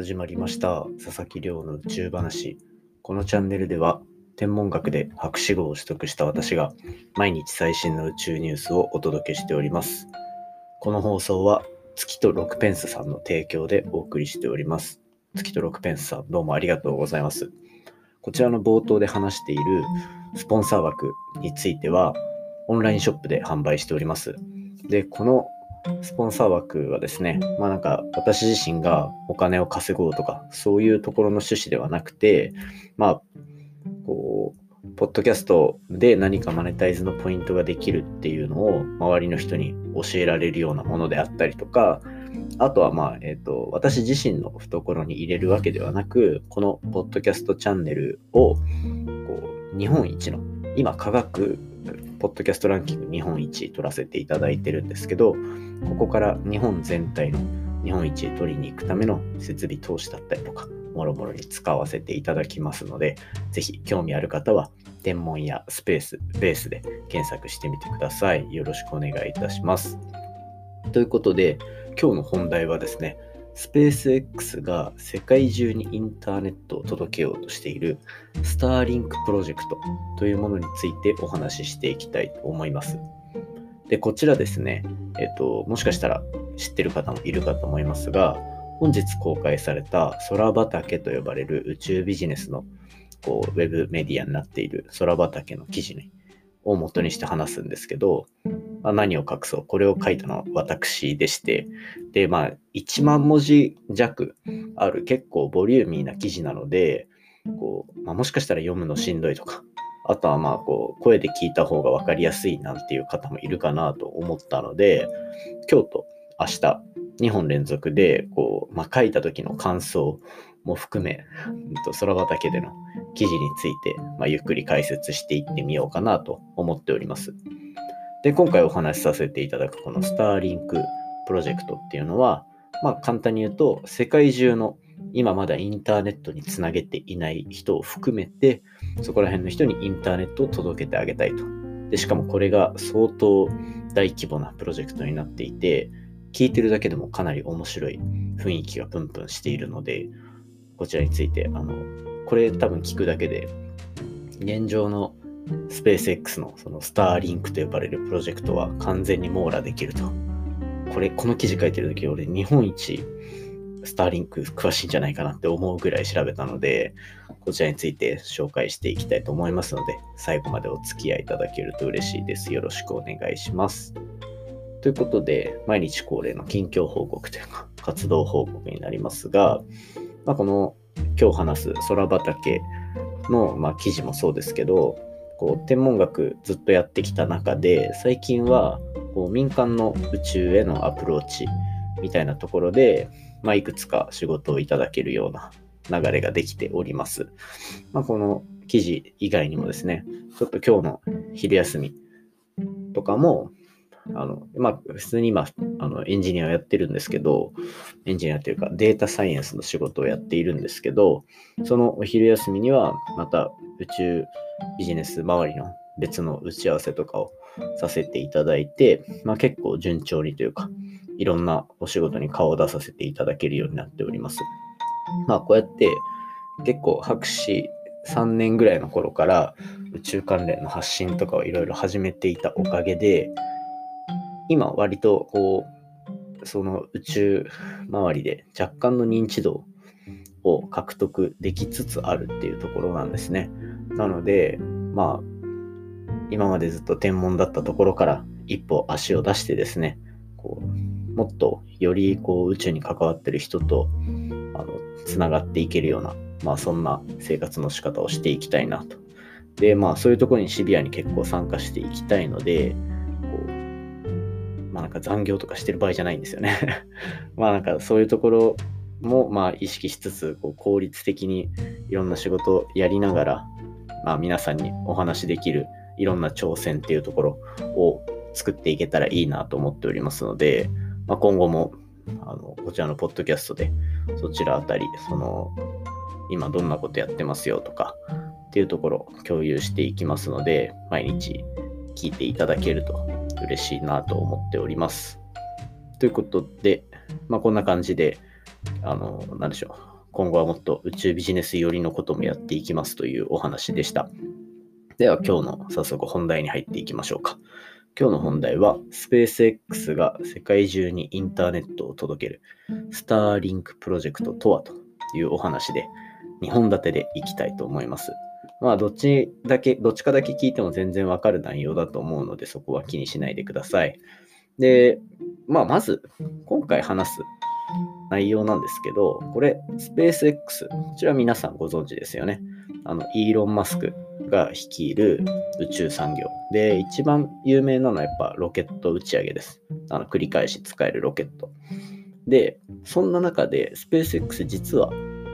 始まりました。佐々木亮の宇宙話。このチャンネルでは天文学で博士号を取得した私が毎日最新の宇宙ニュースをお届けしております。この放送は月と6ペンスさんの提供でお送りしております。月と6ペンスさんどうもありがとうございます。こちらの冒頭で話しているスポンサー枠についてはオンラインショップで販売しております。でこのスポンサー枠はですね、まあなんか私自身がお金を稼ごうとか、そういうところの趣旨ではなくて、まあ、こう、ポッドキャストで何かマネタイズのポイントができるっていうのを周りの人に教えられるようなものであったりとか、あとはまあ、えっ、ー、と、私自身の懐に入れるわけではなく、このポッドキャストチャンネルを、こう、日本一の、今科学ポッドキャストランキング日本一取らせていただいてるんですけど、ここから日本全体の日本一取りに行くための設備投資だったりとか、もろもろに使わせていただきますので、ぜひ興味ある方は、天文やスペース、ベースで検索してみてください。よろしくお願いいたします。ということで、今日の本題はですね、スペース X が世界中にインターネットを届けようとしているスターリンクプロジェクトというものについてお話ししていきたいと思います。で、こちらですね、えっ、と、もしかしたら知ってる方もいるかと思いますが、本日公開された空畑と呼ばれる宇宙ビジネスのこうウェブメディアになっている空畑の記事にを元にして話すんですけど、まあ、何を隠そう。これを書いたのは私でして、で、まあ、1万文字弱ある結構ボリューミーな記事なので、こうまあ、もしかしたら読むのしんどいとか、あとはまあこう声で聞いた方が分かりやすいなんていう方もいるかなと思ったので、今日と明日2本連続でこう、まあ、書いた時の感想も含め、空畑での記事について、まあ、ゆっくり解説していってみようかなと思っております。で、今回お話しさせていただくこのスターリンクプロジェクトっていうのは、まあ簡単に言うと、世界中の今まだインターネットにつなげていない人を含めて、そこら辺の人にインターネットを届けてあげたいと。で、しかもこれが相当大規模なプロジェクトになっていて、聞いてるだけでもかなり面白い雰囲気がプンプンしているので、こちらについて、あの、これ多分聞くだけで、現状のスペース X のそのスターリンクと呼ばれるプロジェクトは完全に網羅できると。これ、この記事書いてる時俺日本一スターリンク詳しいんじゃないかなって思うぐらい調べたので、こちらについて紹介していきたいと思いますので、最後までお付き合いいただけると嬉しいです。よろしくお願いします。ということで、毎日恒例の近況報告というか、活動報告になりますが、まあ、この今日話す空畑の、まあ、記事もそうですけど、こう天文学ずっとやってきた中で最近はこう民間の宇宙へのアプローチみたいなところで、まあ、いくつか仕事をいただけるような流れができております。まあ、この記事以外にもですね、ちょっと今日の昼休みとかも、あの、まあ、普通に今、あの、エンジニアをやってるんですけど、エンジニアというかデータサイエンスの仕事をやっているんですけど、そのお昼休みには、また宇宙ビジネス周りの別の打ち合わせとかをさせていただいて、まあ、結構順調にというか、いろんなお仕事に顔を出させていただけるようになっております。まあ、こうやって結構博士3年ぐらいの頃から宇宙関連の発信とかをいろいろ始めていたおかげで、今割とこう、その宇宙周りで若干の認知度を獲得できつつあるっていうところなんですね。なので、まあ、今までずっと天文だったところから一歩足を出してですね、こうもっとよりこう宇宙に関わってる人とあのつながっていけるような、まあ、そんな生活の仕方をしていきたいなと。で、まあそういうところにシビアに結構参加していきたいので、なんか残業とかしてる場合じゃないんですよね。まあなんかそういうところもまあ意識しつつ、こう効率的にいろんな仕事をやりながら、まあ皆さんにお話しできるいろんな挑戦っていうところを作っていけたらいいなと思っておりますので、まあ、今後もあのこちらのポッドキャストでそちらあたり、その今どんなことやってますよとかっていうところ共有していきますので、毎日聞いていただけると嬉しいなと思っております。ということで、まあ、こんな感じで、あの、なんでしょう今後はもっと宇宙ビジネス寄りのこともやっていきますというお話でした。では今日の早速本題に入っていきましょうか。今日の本題は、スペース X が世界中にインターネットを届けるスターリンクプロジェクトとはというお話で、2本立てでいきたいと思います。まあ、どっちだけ、どっちかだけ聞いても全然わかる内容だと思うので、そこは気にしないでください。で、まあ、まず、今回話す内容なんですけど、これ、スペース X、こちら皆さんご存知ですよね。あの、イーロン・マスクが率いる宇宙産業。で、一番有名なのはやっぱロケット打ち上げです。あの、繰り返し使えるロケット。で、そんな中で、スペース X 実は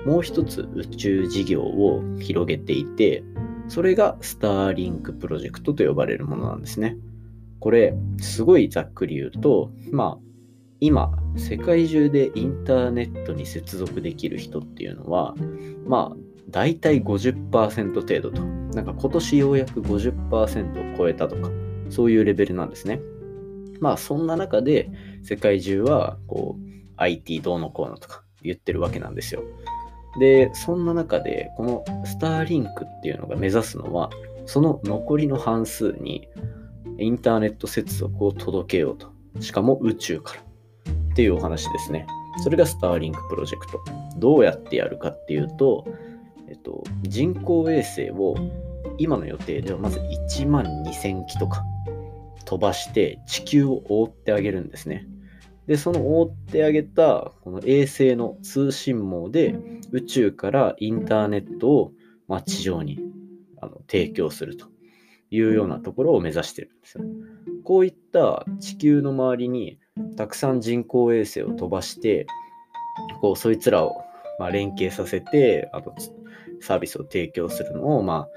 もう一つ宇宙事業を広げていて、それがスターリンクプロジェクトと呼ばれるものなんですね。これ、すごいざっくり言うと、まあ、今、世界中でインターネットに接続できる人っていうのは、まあ、大体50%程度と。なんか今年ようやく50%を超えたとか、そういうレベルなんですね。まあ、そんな中で、世界中は、こう、IT どうのこうのとか言ってるわけなんですよ。で、そんな中で、このスターリンクっていうのが目指すのは、その残りの半数にインターネット接続を届けようと。しかも宇宙から。っていうお話ですね。それがスターリンクプロジェクト。どうやってやるかっていうと、えっと、人工衛星を今の予定ではまず1万2000機とか飛ばして地球を覆ってあげるんですね。で、その覆ってあげたこの衛星の通信網で宇宙からインターネットを、まあ、地上にあの提供するというようなところを目指してるんですよ。こういった地球の周りにたくさん人工衛星を飛ばして、こうそいつらをま連携させて、あとサービスを提供するのを、まあ、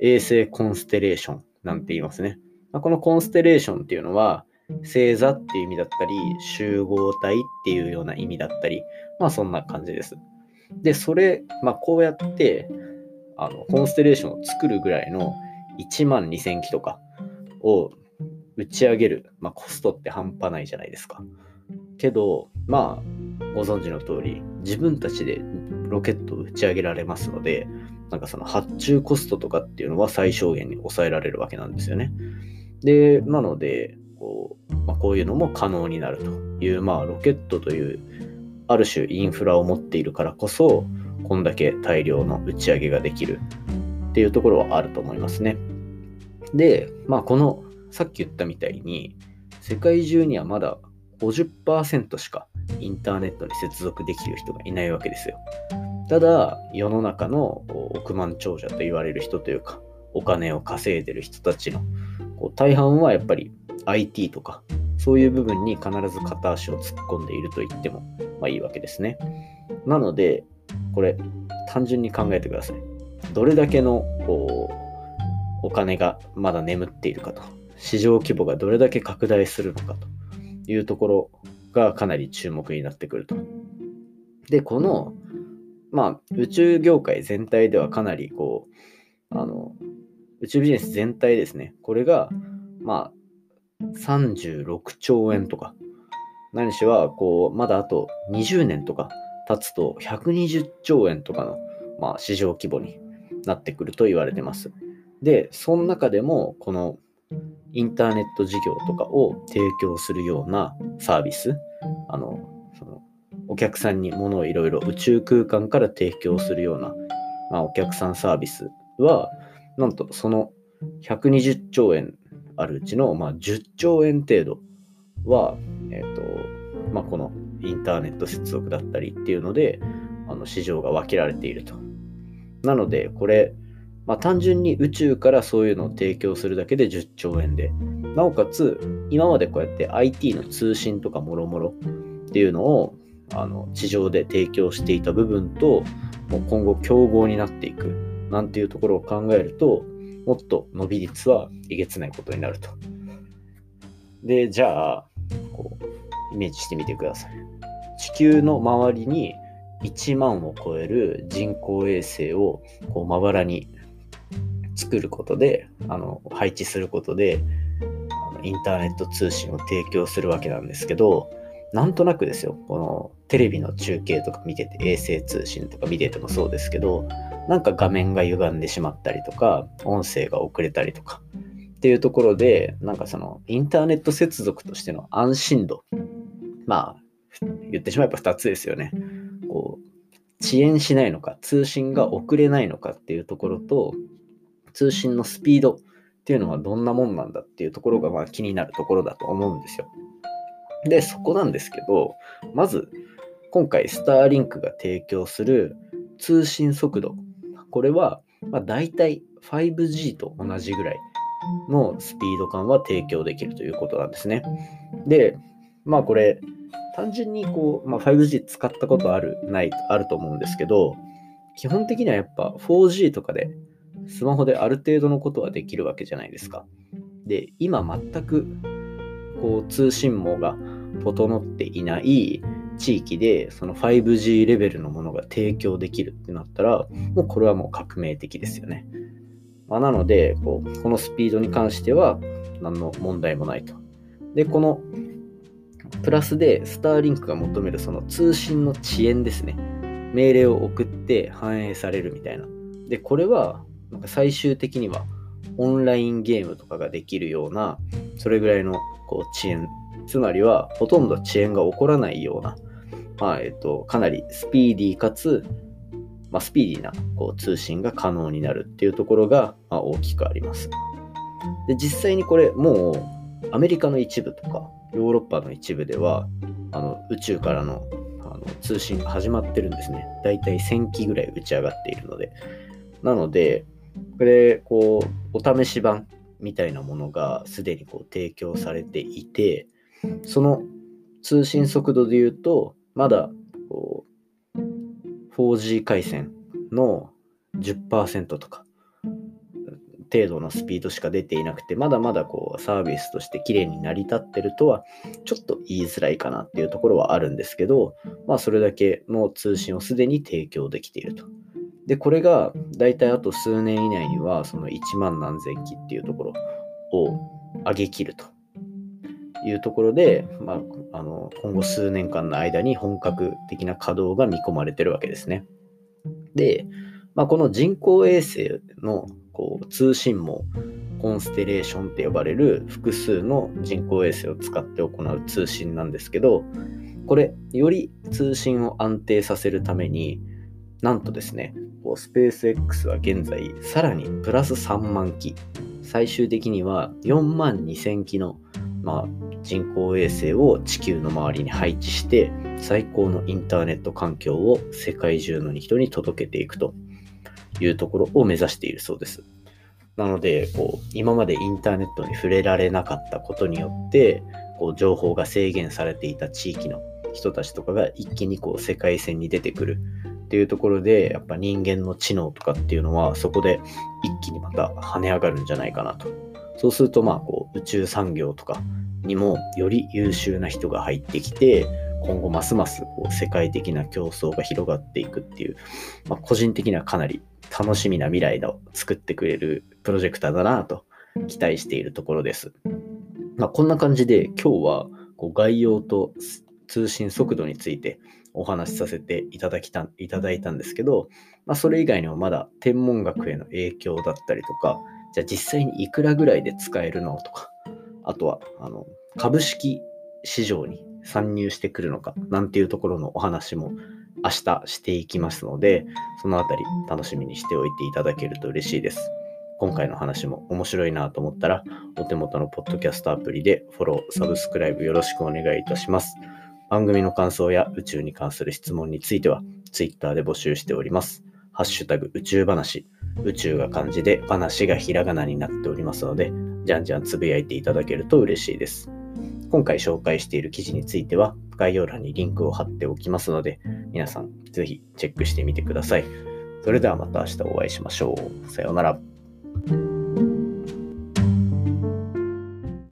衛星コンステレーションなんて言いますね。まあ、このコンステレーションっていうのは、星座っていう意味だったり、集合体っていうような意味だったり、まあそんな感じです。で、それ、まあこうやって、あの、コンステレーションを作るぐらいの1万2000機とかを打ち上げる、まあコストって半端ないじゃないですか。けど、まあ、ご存知の通り、自分たちでロケットを打ち上げられますので、なんかその発注コストとかっていうのは最小限に抑えられるわけなんですよね。で、なので、こうまあ、こういうのも可能になるという、まあ、ロケットというある種インフラを持っているからこそこんだけ大量の打ち上げができるっていうところはあると思いますね。で、まあ、このさっき言ったみたいに世界中にはまだ50%しかインターネットに接続できる人がいないわけですよ。ただ世の中の億万長者と言われる人というかお金を稼いでる人たちの大半はやっぱり IT とか、そういう部分に必ず片足を突っ込んでいると言っても、まあいいわけですね。なので、これ、単純に考えてください。どれだけのこうお金がまだ眠っているかと、市場規模がどれだけ拡大するのかというところがかなり注目になってくると。で、この、まあ、宇宙業界全体ではかなりこう、あの、宇宙ビジネス全体ですね。これが、まあ、36兆円とか、何しは、こう、まだあと20年とか経つと120兆円とかの、まあ、市場規模になってくると言われてます。で、その中でも、このインターネット事業とかを提供するようなサービス、あの、そのお客さんに物をいろいろ宇宙空間から提供するような、まあ、お客さんサービスは、なんとその120兆円あるうちの、まあ、10兆円程度は、えーとまあ、このインターネット接続だったりっていうので、あの市場が分けられていると。なので、これ、まあ、単純に宇宙からそういうのを提供するだけで10兆円で、なおかつ、今までこうやって IT の通信とかもろもろっていうのをあの地上で提供していた部分と、もう今後競合になっていくなんていうところを考えると、もっと伸び率はえげつないことになると。で、じゃあ、こう、イメージしてみてください。地球の周りに1万を超える人工衛星をこうまばらに作ることで、あの配置することで、インターネット通信を提供するわけなんですけど、なんとなくですよ、このテレビの中継とか見てて、衛星通信とか見ててもそうですけど、なんか画面が歪んでしまったりとか、音声が遅れたりとか、っていうところで、なんかそのインターネット接続としての安心度、まあ、言ってしまえば2つですよね。こう、遅延しないのか、通信が遅れないのかっていうところと、通信のスピードっていうのはどんなもんなんだっていうところがまあ気になるところだと思うんですよ。で、そこなんですけど、まず、今回、スターリンクが提供する通信速度。これは、まあ、大体 5G と同じぐらいのスピード感は提供できるということなんですね。で、まあこれ、単純にこう、まあ、5G 使ったことある、ない、あると思うんですけど、基本的にはやっぱ 4G とかで、スマホである程度のことはできるわけじゃないですか。で、今全くこう通信網が整っていない地域でその 5G レベルのものが提供できるってなったらもうこれはもう革命的ですよね。まあ、なのでこうこのスピードに関しては何の問題もないと。でこのプラスでスターリンクが求めるその通信の遅延ですね。命令を送って反映されるみたいな。でこれはなんか最終的にはオンラインゲームとかができるようなそれぐらいのこう遅延つまりはほとんど遅延が起こらないようなまあ、えっと、かなりスピーディーかつ、まあ、スピーディーなこう通信が可能になるっていうところが、まあ、大きくあります。で、実際にこれ、もう、アメリカの一部とか、ヨーロッパの一部では、あの宇宙からのあの通信が始まってるんですね。だいたい1000機ぐらい打ち上がっているので。なので、これ、こう、お試し版みたいなものがすでにこう提供されていて、その通信速度で言うと、まだこう 4G 回線の10%とか程度のスピードしか出ていなくて、まだまだこうサービスとして綺麗に成り立ってるとは、ちょっと言いづらいかなっていうところはあるんですけど、まあそれだけの通信をすでに提供できていると。で、これが大体あと数年以内には、その1万何千機っていうところを上げ切るというところで、まあ、あの今後数年間の間に本格的な稼働が見込まれてるわけですね。で、まあ、この人工衛星のこう通信網、コンステレーションって呼ばれる複数の人工衛星を使って行う通信なんですけど、これ、より通信を安定させるために、なんとですね、スペース X は現在、さらにプラス3万機、最終的には4万2000機のまあ、人工衛星を地球の周りに配置して最高のインターネット環境を世界中の人に届けていくというところを目指しているそうです。なのでこう今までインターネットに触れられなかったことによってこう情報が制限されていた地域の人たちとかが一気にこう世界線に出てくるっていうところでやっぱ人間の知能とかっていうのはそこで一気にまた跳ね上がるんじゃないかなとそうすると、まあ、こう、宇宙産業とかにもより優秀な人が入ってきて、今後ますますこう世界的な競争が広がっていくっていう、まあ、個人的にはかなり楽しみな未来を作ってくれるプロジェクターだなと期待しているところです。まあ、こんな感じで今日はこう概要と通信速度についてお話しさせていただきたいただいたんですけど、まあ、それ以外にもまだ天文学への影響だったりとか、じゃあ実際にいくらぐらいで使えるのとか、あとは、あの、株式市場に参入してくるのか、なんていうところのお話も明日していきますので、そのあたり楽しみにしておいていただけると嬉しいです。今回の話も面白いなと思ったら、お手元のポッドキャストアプリでフォロー、サブスクライブよろしくお願いいたします。番組の感想や宇宙に関する質問については、Twitter で募集しております。ハッシュタグ宇宙話。宇宙が漢字で話がひらがなになっておりますので、じゃんじゃんつぶやいていただけると嬉しいです。今回紹介している記事については概要欄にリンクを貼っておきますので、皆さんぜひチェックしてみてください。それではまた明日お会いしましょう。さようなら。